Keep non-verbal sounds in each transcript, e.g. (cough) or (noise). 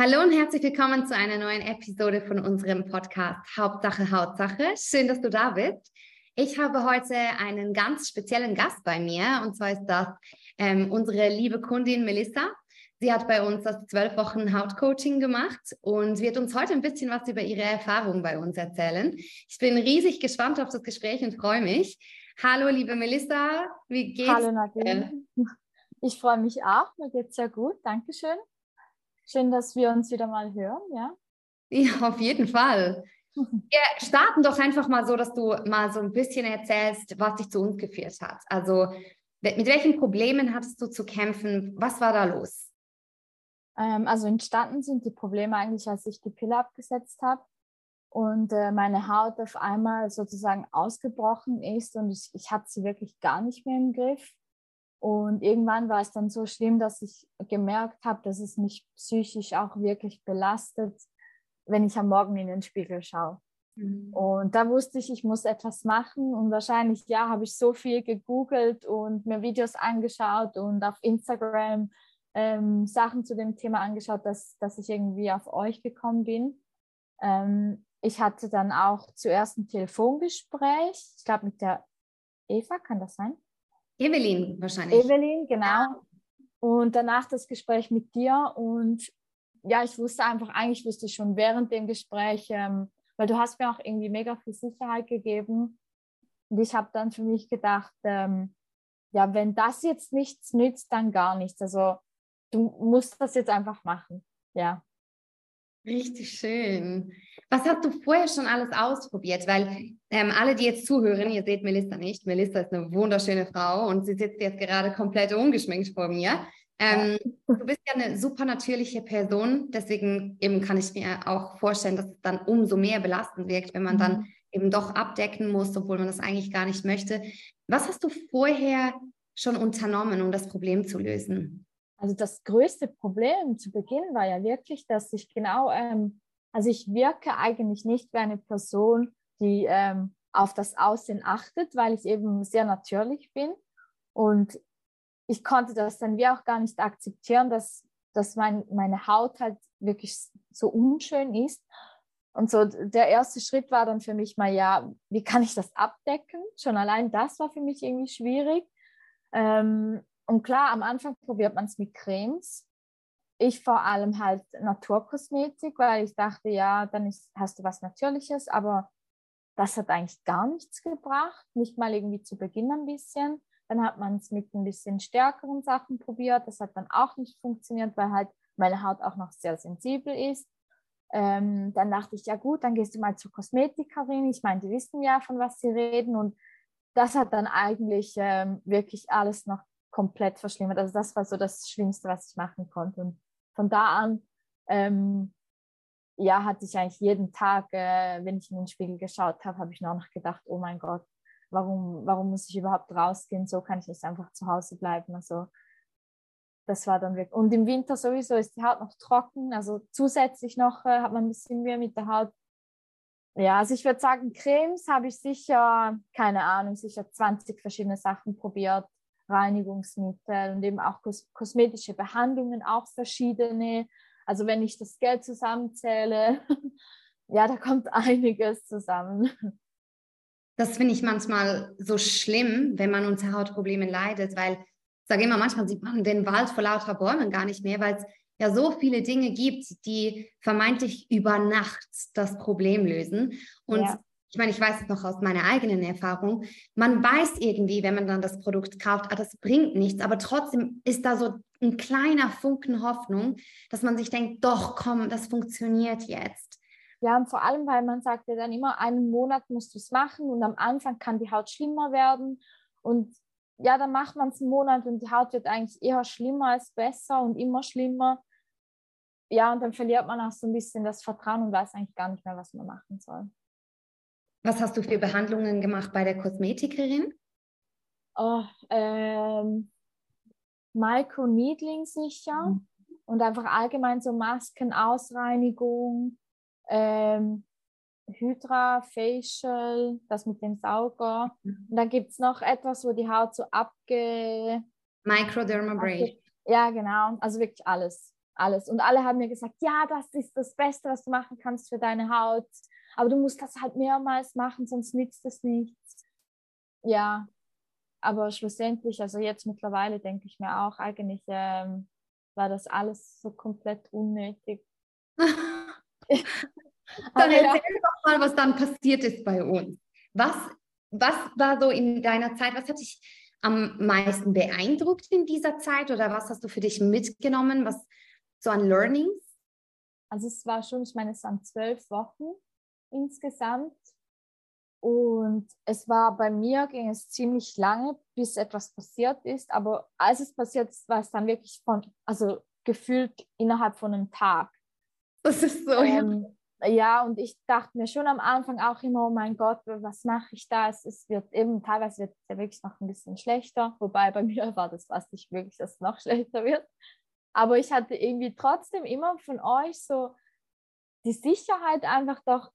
Hallo und herzlich willkommen zu einer neuen Episode von unserem Podcast Hauptsache Hautsache. Schön, dass du da bist. Ich habe heute einen ganz speziellen Gast bei mir und zwar ist das ähm, unsere liebe Kundin Melissa. Sie hat bei uns das zwölf Wochen Hautcoaching gemacht und wird uns heute ein bisschen was über ihre Erfahrungen bei uns erzählen. Ich bin riesig gespannt auf das Gespräch und freue mich. Hallo, liebe Melissa, wie geht's? Hallo Nadine. Ich freue mich auch, mir geht's sehr gut. Dankeschön. Schön, dass wir uns wieder mal hören, ja? Ja, auf jeden Fall. (laughs) Wir starten doch einfach mal so, dass du mal so ein bisschen erzählst, was dich zu uns geführt hat. Also mit welchen Problemen hattest du zu kämpfen? Was war da los? Ähm, also entstanden sind die Probleme eigentlich, als ich die Pille abgesetzt habe und äh, meine Haut auf einmal sozusagen ausgebrochen ist und ich, ich hatte sie wirklich gar nicht mehr im Griff. Und irgendwann war es dann so schlimm, dass ich gemerkt habe, dass es mich psychisch auch wirklich belastet, wenn ich am Morgen in den Spiegel schaue. Mhm. Und da wusste ich, ich muss etwas machen. Und wahrscheinlich, ja, habe ich so viel gegoogelt und mir Videos angeschaut und auf Instagram ähm, Sachen zu dem Thema angeschaut, dass, dass ich irgendwie auf euch gekommen bin. Ähm, ich hatte dann auch zuerst ein Telefongespräch, ich glaube mit der Eva, kann das sein? Evelyn wahrscheinlich. Evelyn, genau. Und danach das Gespräch mit dir. Und ja, ich wusste einfach, eigentlich wusste ich schon während dem Gespräch, ähm, weil du hast mir auch irgendwie mega viel Sicherheit gegeben. Und ich habe dann für mich gedacht, ähm, ja, wenn das jetzt nichts nützt, dann gar nichts. Also du musst das jetzt einfach machen. Ja. Richtig schön. Was hast du vorher schon alles ausprobiert? Weil ähm, alle, die jetzt zuhören, ihr seht Melissa nicht. Melissa ist eine wunderschöne Frau und sie sitzt jetzt gerade komplett ungeschminkt vor mir. Ähm, ja. Du bist ja eine super natürliche Person, deswegen eben kann ich mir auch vorstellen, dass es dann umso mehr belastend wirkt, wenn man mhm. dann eben doch abdecken muss, obwohl man das eigentlich gar nicht möchte. Was hast du vorher schon unternommen, um das Problem zu lösen? Also das größte Problem zu Beginn war ja wirklich, dass ich genau, ähm, also ich wirke eigentlich nicht wie eine Person, die ähm, auf das Aussehen achtet, weil ich eben sehr natürlich bin. Und ich konnte das dann wie auch gar nicht akzeptieren, dass, dass mein, meine Haut halt wirklich so unschön ist. Und so der erste Schritt war dann für mich mal, ja, wie kann ich das abdecken? Schon allein das war für mich irgendwie schwierig. Ähm, und klar, am Anfang probiert man es mit Cremes. Ich vor allem halt Naturkosmetik, weil ich dachte, ja, dann ist, hast du was Natürliches, aber das hat eigentlich gar nichts gebracht, nicht mal irgendwie zu Beginn ein bisschen. Dann hat man es mit ein bisschen stärkeren Sachen probiert. Das hat dann auch nicht funktioniert, weil halt meine Haut auch noch sehr sensibel ist. Ähm, dann dachte ich, ja gut, dann gehst du mal zur Kosmetikerin. Ich meine, die wissen ja, von was sie reden. Und das hat dann eigentlich ähm, wirklich alles noch komplett verschlimmert. Also das war so das Schlimmste, was ich machen konnte. Und von da an, ähm, ja, hatte ich eigentlich jeden Tag, äh, wenn ich in den Spiegel geschaut habe, habe ich nur noch gedacht, oh mein Gott, warum, warum muss ich überhaupt rausgehen? So kann ich nicht einfach zu Hause bleiben. Also das war dann wirklich. Und im Winter sowieso ist die Haut noch trocken. Also zusätzlich noch äh, hat man ein bisschen Mühe mit der Haut. Ja, also ich würde sagen, Cremes habe ich sicher, keine Ahnung, sicher 20 verschiedene Sachen probiert. Reinigungsmittel und eben auch kos kosmetische Behandlungen, auch verschiedene. Also wenn ich das Geld zusammenzähle, (laughs) ja, da kommt einiges zusammen. Das finde ich manchmal so schlimm, wenn man unter Hautproblemen leidet, weil ich sage immer, manchmal sieht man den Wald vor lauter Bäumen gar nicht mehr, weil es ja so viele Dinge gibt, die vermeintlich über Nacht das Problem lösen. Und ja ich meine, ich weiß es noch aus meiner eigenen Erfahrung, man weiß irgendwie, wenn man dann das Produkt kauft, ah, das bringt nichts, aber trotzdem ist da so ein kleiner Funken Hoffnung, dass man sich denkt, doch, komm, das funktioniert jetzt. Ja, und vor allem, weil man sagt ja dann immer, einen Monat musst du es machen und am Anfang kann die Haut schlimmer werden und ja, dann macht man es einen Monat und die Haut wird eigentlich eher schlimmer als besser und immer schlimmer. Ja, und dann verliert man auch so ein bisschen das Vertrauen und weiß eigentlich gar nicht mehr, was man machen soll. Was hast du für Behandlungen gemacht bei der Kosmetikerin? Oh, ähm, Microneedling sicher mhm. und einfach allgemein so Maskenausreinigung, ähm, Hydra, Facial, das mit dem Sauger. Mhm. Und dann gibt es noch etwas, wo die Haut so abge... Microdermabrasion. Ja, genau. Also wirklich alles. alles. Und alle haben mir gesagt, ja, das ist das Beste, was du machen kannst für deine Haut. Aber du musst das halt mehrmals machen, sonst nützt es nichts. Ja, aber schlussendlich, also jetzt mittlerweile denke ich mir auch, eigentlich ähm, war das alles so komplett unnötig. (laughs) dann erzähl doch mal, was dann passiert ist bei uns. Was, was war so in deiner Zeit, was hat dich am meisten beeindruckt in dieser Zeit oder was hast du für dich mitgenommen, was so an Learnings? Also es war schon, ich meine, es waren zwölf Wochen insgesamt und es war bei mir, ging es ziemlich lange, bis etwas passiert ist. Aber als es passiert ist, war es dann wirklich von, also gefühlt innerhalb von einem Tag. Das ist so, ähm, ja. ja. und ich dachte mir schon am Anfang auch immer, oh mein Gott, was mache ich da? Es, es wird eben, teilweise wird es ja wirklich noch ein bisschen schlechter. Wobei bei (laughs) mir war das fast nicht wirklich, dass es noch schlechter wird. Aber ich hatte irgendwie trotzdem immer von euch so die Sicherheit einfach doch,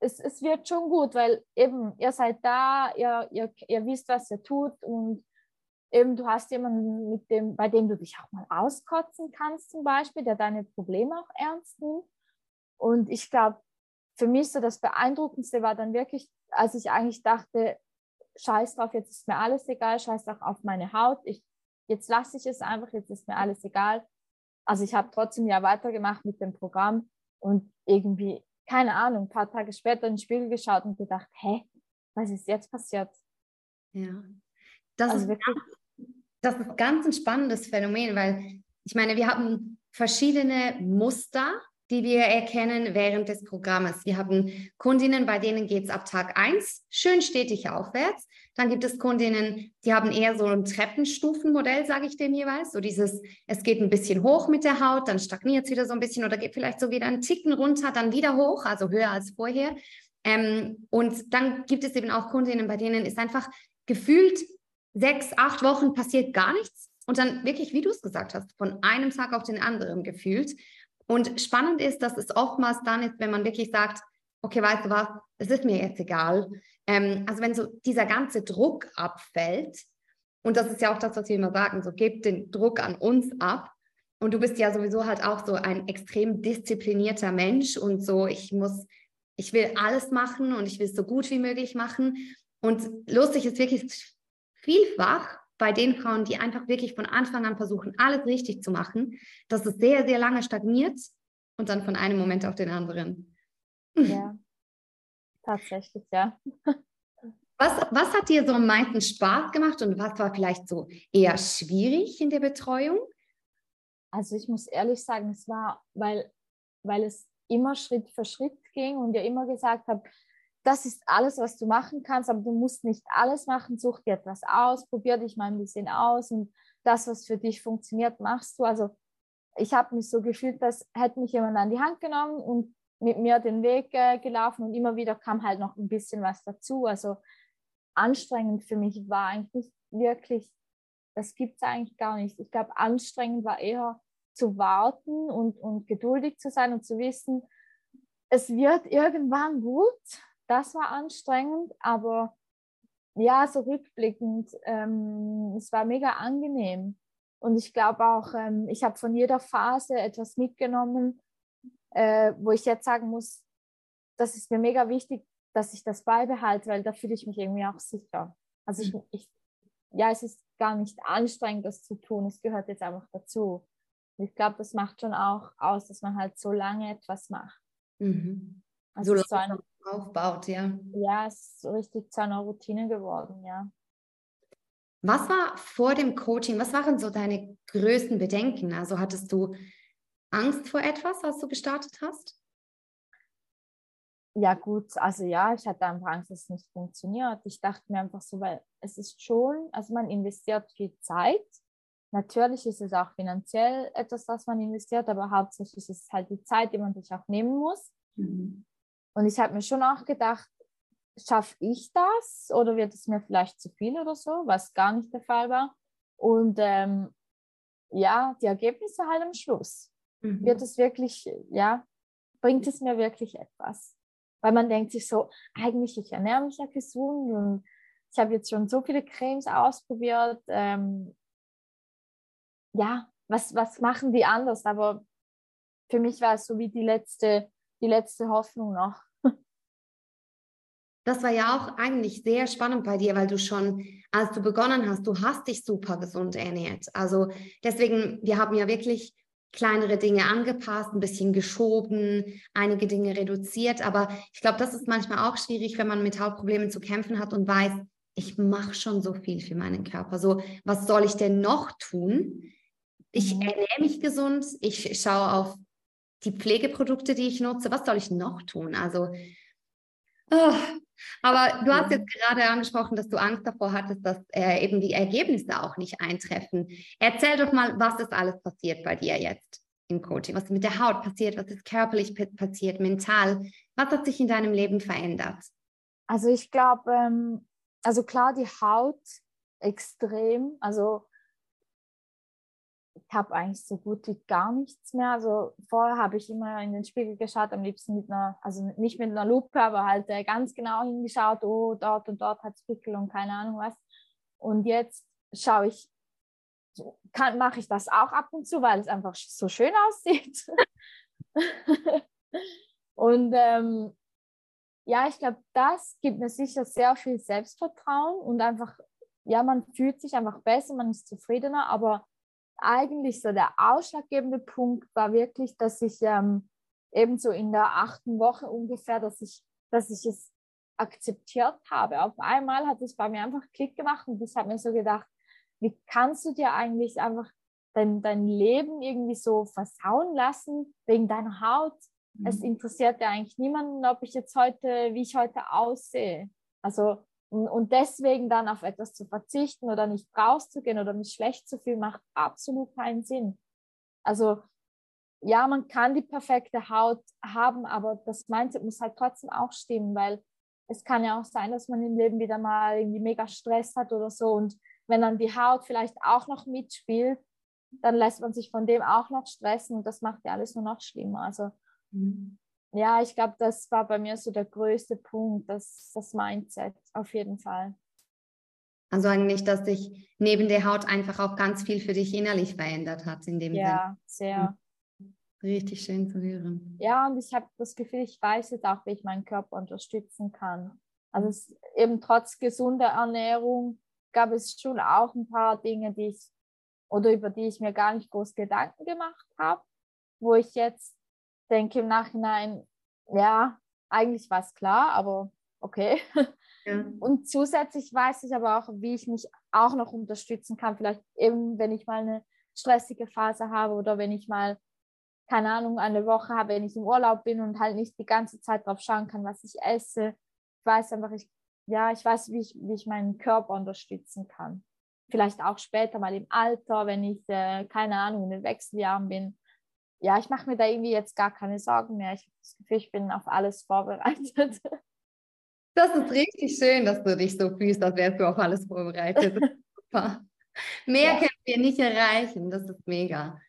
es, es wird schon gut, weil eben ihr seid da, ihr, ihr, ihr wisst, was ihr tut und eben du hast jemanden, mit dem, bei dem du dich auch mal auskotzen kannst zum Beispiel, der deine Probleme auch ernst nimmt. Und ich glaube, für mich so das Beeindruckendste war dann wirklich, als ich eigentlich dachte, scheiß drauf, jetzt ist mir alles egal, scheiß auch auf meine Haut, ich, jetzt lasse ich es einfach, jetzt ist mir alles egal. Also ich habe trotzdem ja weitergemacht mit dem Programm und irgendwie keine Ahnung, ein paar Tage später in den Spiegel geschaut und gedacht, hä, was ist jetzt passiert? Ja, das, also ist, wirklich, das ist ganz ein spannendes Phänomen, weil ich meine, wir haben verschiedene Muster, die wir erkennen während des Programmes. Wir haben Kundinnen, bei denen geht es ab Tag 1 schön stetig aufwärts. Dann gibt es Kundinnen, die haben eher so ein Treppenstufenmodell, sage ich dem jeweils. So dieses, es geht ein bisschen hoch mit der Haut, dann stagniert es wieder so ein bisschen oder geht vielleicht so wieder einen Ticken runter, dann wieder hoch, also höher als vorher. Ähm, und dann gibt es eben auch Kundinnen, bei denen ist einfach gefühlt sechs, acht Wochen passiert gar nichts. Und dann wirklich, wie du es gesagt hast, von einem Tag auf den anderen gefühlt. Und spannend ist, dass es oftmals dann ist, wenn man wirklich sagt, okay, weißt du was, es ist mir jetzt egal. Ähm, also wenn so dieser ganze Druck abfällt, und das ist ja auch das, was wir immer sagen, so gebt den Druck an uns ab. Und du bist ja sowieso halt auch so ein extrem disziplinierter Mensch und so, ich muss, ich will alles machen und ich will es so gut wie möglich machen. Und lustig ist wirklich vielfach, bei den Frauen, die einfach wirklich von Anfang an versuchen, alles richtig zu machen, dass es sehr, sehr lange stagniert und dann von einem Moment auf den anderen. Ja, tatsächlich, ja. Was, was hat dir so am meisten Spaß gemacht und was war vielleicht so eher schwierig in der Betreuung? Also ich muss ehrlich sagen, es war, weil, weil es immer Schritt für Schritt ging und ihr immer gesagt habt, das ist alles, was du machen kannst, aber du musst nicht alles machen. Such dir etwas aus, probier dich mal ein bisschen aus und das, was für dich funktioniert, machst du. Also ich habe mich so gefühlt, dass hätte mich jemand an die Hand genommen und mit mir den Weg äh, gelaufen und immer wieder kam halt noch ein bisschen was dazu. Also anstrengend für mich war eigentlich wirklich, das gibt es eigentlich gar nicht. Ich glaube, anstrengend war eher zu warten und, und geduldig zu sein und zu wissen, es wird irgendwann gut das war anstrengend, aber ja, so rückblickend, ähm, es war mega angenehm. Und ich glaube auch, ähm, ich habe von jeder Phase etwas mitgenommen, äh, wo ich jetzt sagen muss, das ist mir mega wichtig, dass ich das beibehalte, weil da fühle ich mich irgendwie auch sicher. Also ich, mhm. ich, ja, es ist gar nicht anstrengend, das zu tun. Es gehört jetzt einfach dazu. Und ich glaube, das macht schon auch aus, dass man halt so lange etwas macht. Mhm. Also so, so eine, aufbaut, ja. Ja, es ist so richtig zu einer Routine geworden, ja. Was war vor dem Coaching, was waren so deine größten Bedenken? Also hattest du Angst vor etwas, als du gestartet hast? Ja, gut, also ja, ich hatte einfach Angst, dass es nicht funktioniert. Ich dachte mir einfach so, weil es ist schon, also man investiert viel Zeit. Natürlich ist es auch finanziell etwas, was man investiert, aber hauptsächlich ist es halt die Zeit, die man sich auch nehmen muss. Mhm. Und ich habe mir schon auch gedacht, schaffe ich das oder wird es mir vielleicht zu viel oder so, was gar nicht der Fall war. Und ähm, ja, die Ergebnisse halt am Schluss. Mhm. Wird es wirklich, ja, bringt es mir wirklich etwas? Weil man denkt sich so, eigentlich, ich ernähre mich ja gesund und ich habe jetzt schon so viele Cremes ausprobiert. Ähm, ja, was, was machen die anders? Aber für mich war es so wie die letzte, die letzte Hoffnung noch. Das war ja auch eigentlich sehr spannend bei dir, weil du schon, als du begonnen hast, du hast dich super gesund ernährt. Also deswegen, wir haben ja wirklich kleinere Dinge angepasst, ein bisschen geschoben, einige Dinge reduziert. Aber ich glaube, das ist manchmal auch schwierig, wenn man mit Hautproblemen zu kämpfen hat und weiß, ich mache schon so viel für meinen Körper. So, was soll ich denn noch tun? Ich mhm. ernähre mich gesund, ich schaue auf die Pflegeprodukte, die ich nutze. Was soll ich noch tun? Also, oh, aber du hast jetzt gerade angesprochen, dass du Angst davor hattest, dass äh, eben die Ergebnisse auch nicht eintreffen. Erzähl doch mal, was ist alles passiert bei dir jetzt im Coaching? Was ist mit der Haut passiert? Was ist körperlich passiert, mental? Was hat sich in deinem Leben verändert? Also ich glaube, ähm, also klar, die Haut extrem. Also ich habe eigentlich so gut wie gar nichts mehr. Also vorher habe ich immer in den Spiegel geschaut, am liebsten mit einer, also nicht mit einer Lupe, aber halt äh, ganz genau hingeschaut, oh, dort und dort hat es Pickel und keine Ahnung was. Und jetzt schaue ich, mache ich das auch ab und zu, weil es einfach so schön aussieht. (laughs) und ähm, ja, ich glaube, das gibt mir sicher sehr viel Selbstvertrauen und einfach, ja, man fühlt sich einfach besser, man ist zufriedener, aber eigentlich so der ausschlaggebende Punkt war wirklich, dass ich ähm, eben so in der achten Woche ungefähr, dass ich, dass ich es akzeptiert habe. Auf einmal hat es bei mir einfach Klick gemacht und ich habe mir so gedacht, wie kannst du dir eigentlich einfach dein, dein Leben irgendwie so versauen lassen wegen deiner Haut? Mhm. Es interessiert ja eigentlich niemanden, ob ich jetzt heute, wie ich heute aussehe. Also und, deswegen dann auf etwas zu verzichten oder nicht rauszugehen oder mich schlecht zu fühlen, macht absolut keinen Sinn. Also ja, man kann die perfekte Haut haben, aber das Mindset muss halt trotzdem auch stimmen, weil es kann ja auch sein, dass man im Leben wieder mal irgendwie mega Stress hat oder so. Und wenn dann die Haut vielleicht auch noch mitspielt, dann lässt man sich von dem auch noch stressen und das macht ja alles nur noch schlimmer. Also mhm ja, ich glaube, das war bei mir so der größte Punkt, das, das Mindset auf jeden Fall. Also eigentlich, dass sich neben der Haut einfach auch ganz viel für dich innerlich verändert hat in dem Ja, Sinn. sehr. Richtig schön zu hören. Ja, und ich habe das Gefühl, ich weiß jetzt auch, wie ich meinen Körper unterstützen kann. Also es, eben trotz gesunder Ernährung gab es schon auch ein paar Dinge, die ich oder über die ich mir gar nicht groß Gedanken gemacht habe, wo ich jetzt denke im Nachhinein, ja, eigentlich war es klar, aber okay. Ja. Und zusätzlich weiß ich aber auch, wie ich mich auch noch unterstützen kann. Vielleicht eben, wenn ich mal eine stressige Phase habe oder wenn ich mal, keine Ahnung, eine Woche habe, wenn ich im Urlaub bin und halt nicht die ganze Zeit drauf schauen kann, was ich esse. Ich weiß einfach, ich, ja, ich weiß, wie ich, wie ich meinen Körper unterstützen kann. Vielleicht auch später mal im Alter, wenn ich, äh, keine Ahnung, in den Wechseljahren bin, ja, ich mache mir da irgendwie jetzt gar keine Sorgen mehr. Ich habe das Gefühl, ich bin auf alles vorbereitet. (laughs) Das ist richtig schön, dass du dich so fühlst, als wärst du auf alles vorbereitet. (laughs) Super. Mehr ja. können wir nicht erreichen. Das ist mega.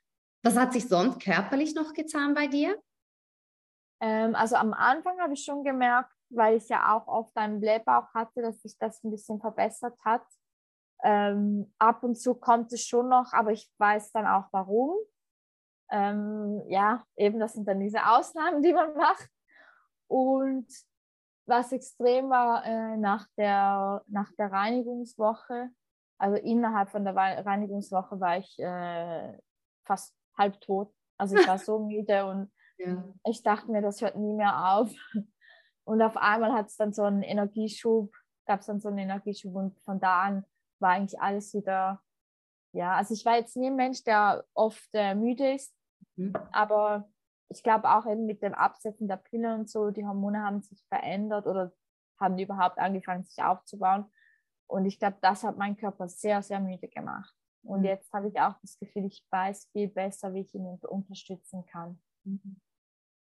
Was hat sich sonst körperlich noch getan bei dir? Ähm, also am Anfang habe ich schon gemerkt, weil ich ja auch oft einen Blähbauch hatte, dass sich das ein bisschen verbessert hat. Ähm, ab und zu kommt es schon noch, aber ich weiß dann auch warum. Ähm, ja, eben das sind dann diese Ausnahmen, die man macht. Und was extrem war äh, nach, der, nach der Reinigungswoche, also innerhalb von der Reinigungswoche war ich äh, fast halb tot. Also ich war so (laughs) müde und ja. ich dachte mir, das hört nie mehr auf. Und auf einmal hat es dann so einen Energieschub, gab es dann so einen Energieschub und von da an war eigentlich alles wieder, ja, also ich war jetzt nie ein Mensch, der oft äh, müde ist, Mhm. Aber ich glaube auch eben mit dem Absetzen der Pille und so, die Hormone haben sich verändert oder haben überhaupt angefangen, sich aufzubauen. Und ich glaube, das hat meinen Körper sehr, sehr müde gemacht. Und mhm. jetzt habe ich auch das Gefühl, ich weiß viel besser, wie ich ihn unterstützen kann. Mhm.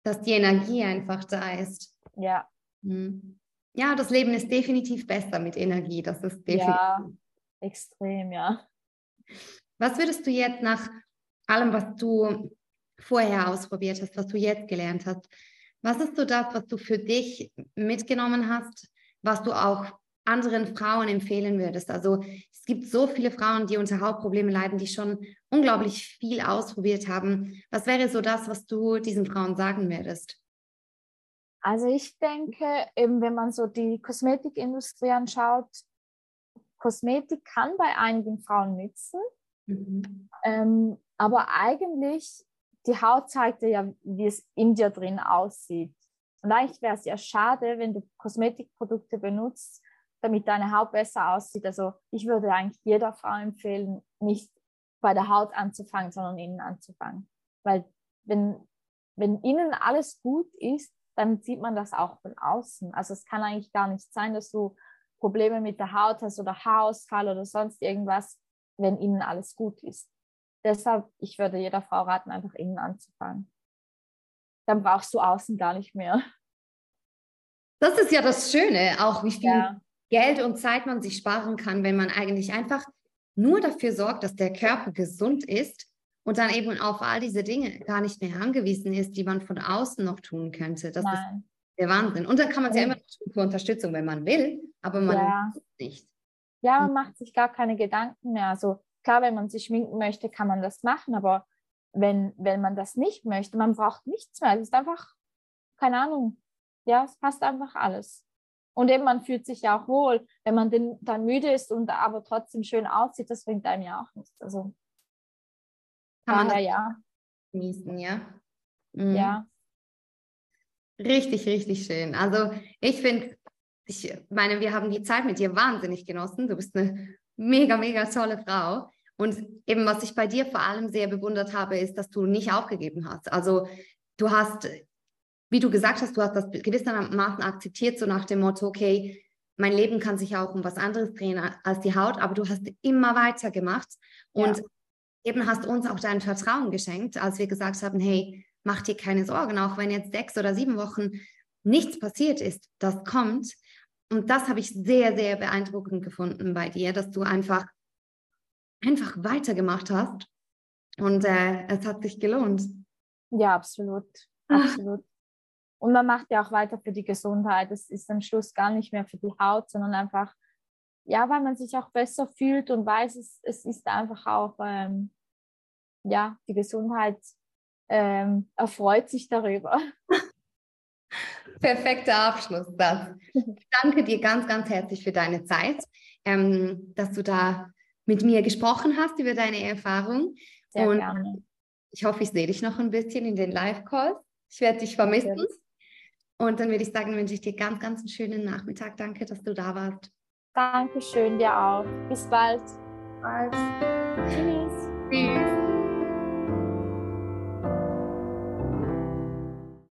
Dass die Energie einfach da ist. Ja. Mhm. Ja, das Leben ist definitiv besser mit Energie. Das ist definitiv. Ja, extrem, ja. Was würdest du jetzt nach allem, was du vorher ausprobiert hast, was du jetzt gelernt hast. Was ist so das, was du für dich mitgenommen hast, was du auch anderen Frauen empfehlen würdest? Also es gibt so viele Frauen, die unter Hautproblemen leiden, die schon unglaublich viel ausprobiert haben. Was wäre so das, was du diesen Frauen sagen würdest? Also ich denke, eben wenn man so die Kosmetikindustrie anschaut, Kosmetik kann bei einigen Frauen nützen, mhm. ähm, aber eigentlich die Haut zeigt dir ja, wie es in dir drin aussieht. Und eigentlich wäre es ja schade, wenn du Kosmetikprodukte benutzt, damit deine Haut besser aussieht. Also ich würde eigentlich jeder Frau empfehlen, nicht bei der Haut anzufangen, sondern innen anzufangen. Weil wenn, wenn innen alles gut ist, dann sieht man das auch von außen. Also es kann eigentlich gar nicht sein, dass du Probleme mit der Haut hast oder Haarausfall oder sonst irgendwas, wenn innen alles gut ist. Deshalb, ich würde jeder Frau raten, einfach innen anzufangen. Dann brauchst du außen gar nicht mehr. Das ist ja das Schöne, auch wie viel ja. Geld und Zeit man sich sparen kann, wenn man eigentlich einfach nur dafür sorgt, dass der Körper gesund ist und dann eben auf all diese Dinge gar nicht mehr angewiesen ist, die man von außen noch tun könnte. Das Nein. ist der Wahnsinn. Und dann kann man es ja immer für Unterstützung, wenn man will, aber man ja. nicht. Ja, man macht sich gar keine Gedanken mehr. Also klar, wenn man sich schminken möchte, kann man das machen, aber wenn, wenn man das nicht möchte, man braucht nichts mehr. Es ist einfach, keine Ahnung, ja, es passt einfach alles. Und eben, man fühlt sich ja auch wohl, wenn man den, dann müde ist und aber trotzdem schön aussieht, das bringt einem ja auch nichts. Also kann man ja genießen, ja? Mhm. Ja. Richtig, richtig schön. Also ich finde, ich meine, wir haben die Zeit mit dir wahnsinnig genossen. Du bist eine mega, mega tolle Frau. Und eben, was ich bei dir vor allem sehr bewundert habe, ist, dass du nicht aufgegeben hast. Also du hast, wie du gesagt hast, du hast das gewissermaßen akzeptiert, so nach dem Motto, okay, mein Leben kann sich auch um was anderes drehen als die Haut, aber du hast immer weiter gemacht und ja. eben hast uns auch dein Vertrauen geschenkt, als wir gesagt haben, hey, mach dir keine Sorgen, auch wenn jetzt sechs oder sieben Wochen nichts passiert ist, das kommt. Und das habe ich sehr, sehr beeindruckend gefunden bei dir, dass du einfach, einfach weitergemacht hast. Und äh, es hat sich gelohnt. Ja, absolut. (laughs) Absolut. Und man macht ja auch weiter für die Gesundheit. Es ist am Schluss gar nicht mehr für die Haut, sondern einfach, ja, weil man sich auch besser fühlt und weiß, es, es ist einfach auch, ähm, ja, die Gesundheit ähm, erfreut sich darüber. (laughs) Perfekter Abschlusssatz. Ich (laughs) danke dir ganz, ganz herzlich für deine Zeit, ähm, dass du da mit mir gesprochen hast über deine Erfahrung. Sehr Und gerne. Ich hoffe, ich sehe dich noch ein bisschen in den Live-Calls. Ich werde dich vermissen. Und dann würde ich sagen, wünsche ich dir ganz, ganz einen schönen Nachmittag. Danke, dass du da warst. Dankeschön, dir auch. Bis bald. Bald. Tschüss.